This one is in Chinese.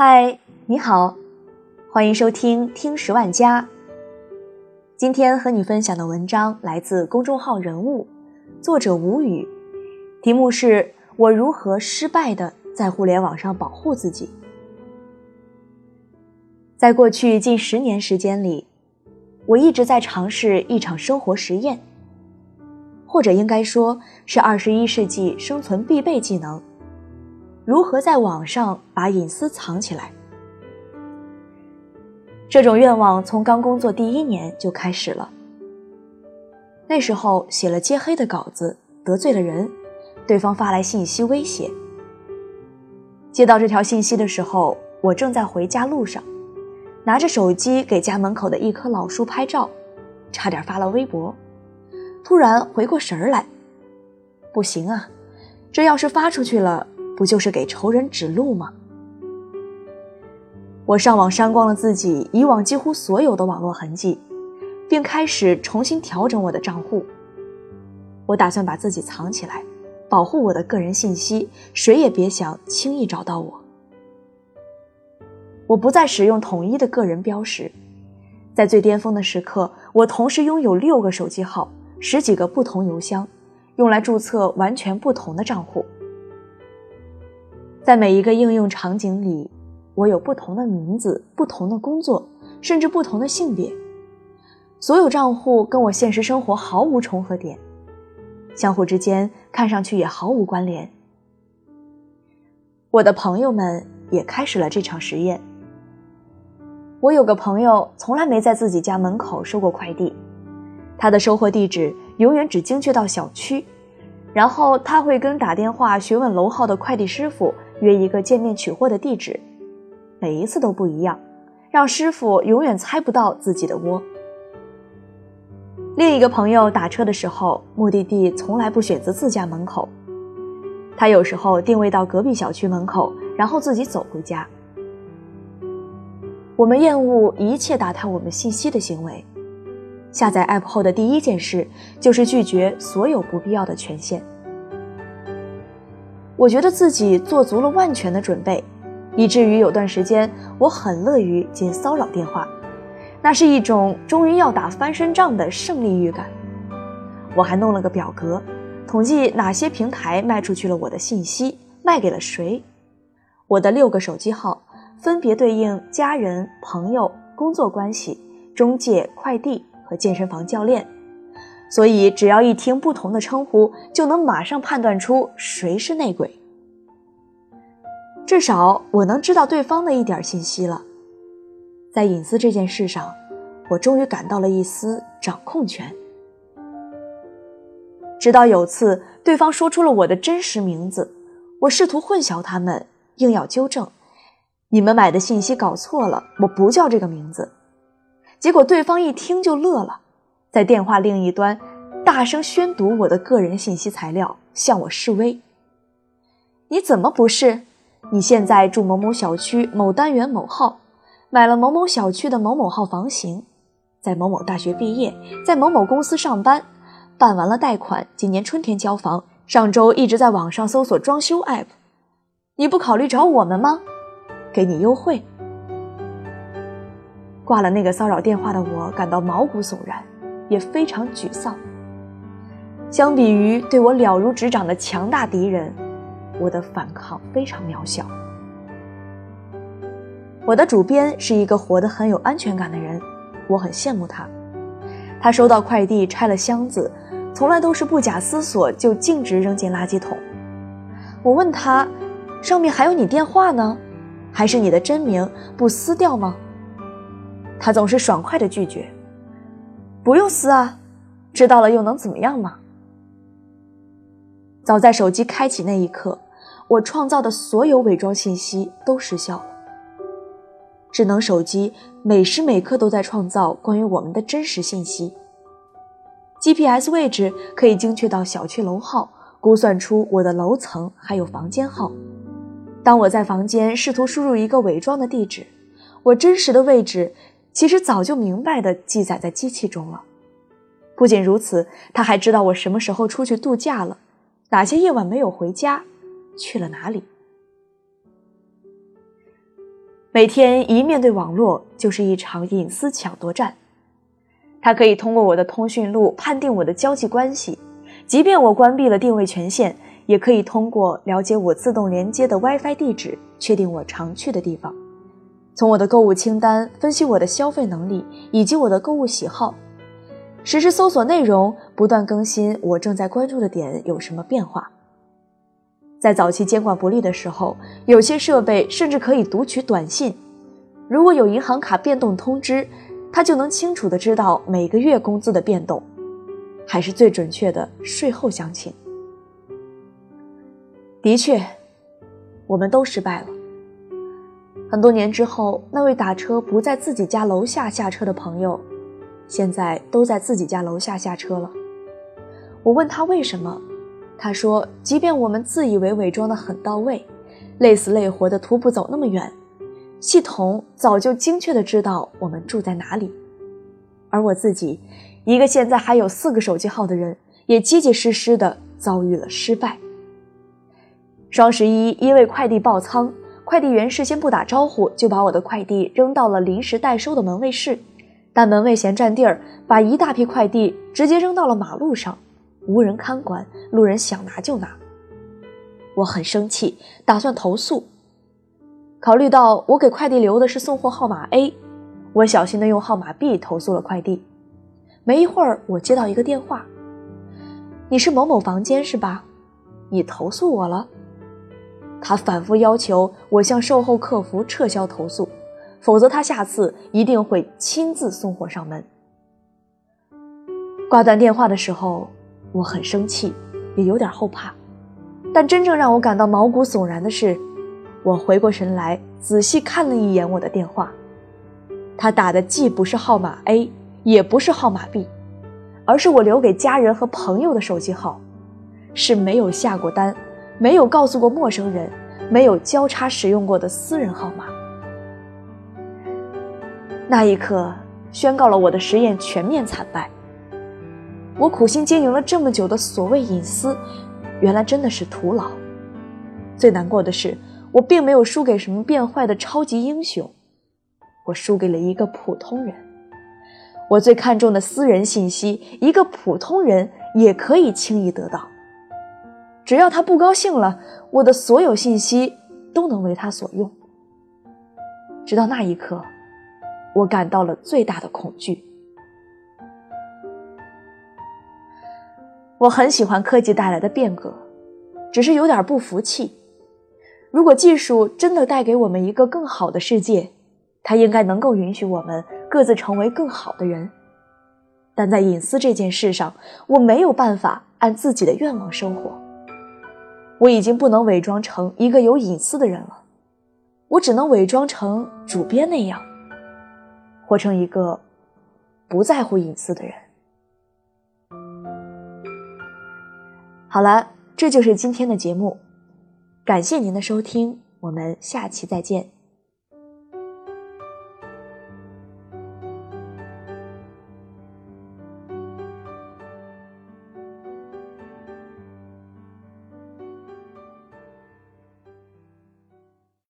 嗨，你好，欢迎收听听十万加。今天和你分享的文章来自公众号人物，作者吴语，题目是我如何失败的在互联网上保护自己。在过去近十年时间里，我一直在尝试一场生活实验，或者应该说是二十一世纪生存必备技能。如何在网上把隐私藏起来？这种愿望从刚工作第一年就开始了。那时候写了揭黑的稿子，得罪了人，对方发来信息威胁。接到这条信息的时候，我正在回家路上，拿着手机给家门口的一棵老树拍照，差点发了微博。突然回过神儿来，不行啊，这要是发出去了。不就是给仇人指路吗？我上网删光了自己以往几乎所有的网络痕迹，并开始重新调整我的账户。我打算把自己藏起来，保护我的个人信息，谁也别想轻易找到我。我不再使用统一的个人标识，在最巅峰的时刻，我同时拥有六个手机号、十几个不同邮箱，用来注册完全不同的账户。在每一个应用场景里，我有不同的名字、不同的工作，甚至不同的性别。所有账户跟我现实生活毫无重合点，相互之间看上去也毫无关联。我的朋友们也开始了这场实验。我有个朋友从来没在自己家门口收过快递，他的收货地址永远只精确到小区，然后他会跟打电话询问楼号的快递师傅。约一个见面取货的地址，每一次都不一样，让师傅永远猜不到自己的窝。另一个朋友打车的时候，目的地从来不选择自家门口，他有时候定位到隔壁小区门口，然后自己走回家。我们厌恶一切打探我们信息的行为，下载 App 后的第一件事就是拒绝所有不必要的权限。我觉得自己做足了万全的准备，以至于有段时间我很乐于接骚扰电话，那是一种终于要打翻身仗的胜利预感。我还弄了个表格，统计哪些平台卖出去了我的信息，卖给了谁。我的六个手机号分别对应家人、朋友、工作关系、中介、快递和健身房教练。所以，只要一听不同的称呼，就能马上判断出谁是内鬼。至少我能知道对方的一点信息了。在隐私这件事上，我终于感到了一丝掌控权。直到有次，对方说出了我的真实名字，我试图混淆他们，硬要纠正：“你们买的信息搞错了，我不叫这个名字。”结果对方一听就乐了。在电话另一端，大声宣读我的个人信息材料，向我示威。你怎么不是？你现在住某某小区某单元某号，买了某某小区的某某号房型，在某某大学毕业，在某某公司上班，办完了贷款，今年春天交房，上周一直在网上搜索装修 app。你不考虑找我们吗？给你优惠。挂了那个骚扰电话的我，感到毛骨悚然。也非常沮丧。相比于对我了如指掌的强大敌人，我的反抗非常渺小。我的主编是一个活得很有安全感的人，我很羡慕他。他收到快递拆了箱子，从来都是不假思索就径直扔进垃圾桶。我问他，上面还有你电话呢，还是你的真名不撕掉吗？他总是爽快的拒绝。不用撕啊，知道了又能怎么样嘛？早在手机开启那一刻，我创造的所有伪装信息都失效了。智能手机每时每刻都在创造关于我们的真实信息。GPS 位置可以精确到小区楼号，估算出我的楼层还有房间号。当我在房间试图输入一个伪装的地址，我真实的位置。其实早就明白的记载在机器中了。不仅如此，他还知道我什么时候出去度假了，哪些夜晚没有回家，去了哪里。每天一面对网络，就是一场隐私抢夺战。他可以通过我的通讯录判定我的交际关系，即便我关闭了定位权限，也可以通过了解我自动连接的 WiFi 地址，确定我常去的地方。从我的购物清单分析我的消费能力以及我的购物喜好，实时搜索内容，不断更新我正在关注的点有什么变化。在早期监管不力的时候，有些设备甚至可以读取短信，如果有银行卡变动通知。他就能清楚的知道每个月工资的变动，还是最准确的税后详情。的确，我们都失败了。很多年之后，那位打车不在自己家楼下下车的朋友，现在都在自己家楼下下车了。我问他为什么，他说：即便我们自以为伪装的很到位，累死累活的徒步走那么远。系统早就精确的知道我们住在哪里，而我自己，一个现在还有四个手机号的人，也结结实实的遭遇了失败。双十一因为快递爆仓，快递员事先不打招呼就把我的快递扔到了临时代收的门卫室，但门卫嫌占地儿，把一大批快递直接扔到了马路上，无人看管，路人想拿就拿。我很生气，打算投诉。考虑到我给快递留的是送货号码 A，我小心的用号码 B 投诉了快递。没一会儿，我接到一个电话：“你是某某房间是吧？你投诉我了？”他反复要求我向售后客服撤销投诉，否则他下次一定会亲自送货上门。挂断电话的时候，我很生气，也有点后怕，但真正让我感到毛骨悚然的是。我回过神来，仔细看了一眼我的电话，他打的既不是号码 A，也不是号码 B，而是我留给家人和朋友的手机号，是没有下过单、没有告诉过陌生人、没有交叉使用过的私人号码。那一刻，宣告了我的实验全面惨败。我苦心经营了这么久的所谓隐私，原来真的是徒劳。最难过的是。我并没有输给什么变坏的超级英雄，我输给了一个普通人。我最看重的私人信息，一个普通人也可以轻易得到。只要他不高兴了，我的所有信息都能为他所用。直到那一刻，我感到了最大的恐惧。我很喜欢科技带来的变革，只是有点不服气。如果技术真的带给我们一个更好的世界，它应该能够允许我们各自成为更好的人。但在隐私这件事上，我没有办法按自己的愿望生活。我已经不能伪装成一个有隐私的人了，我只能伪装成主编那样，活成一个不在乎隐私的人。好了，这就是今天的节目。感谢您的收听，我们下期再见。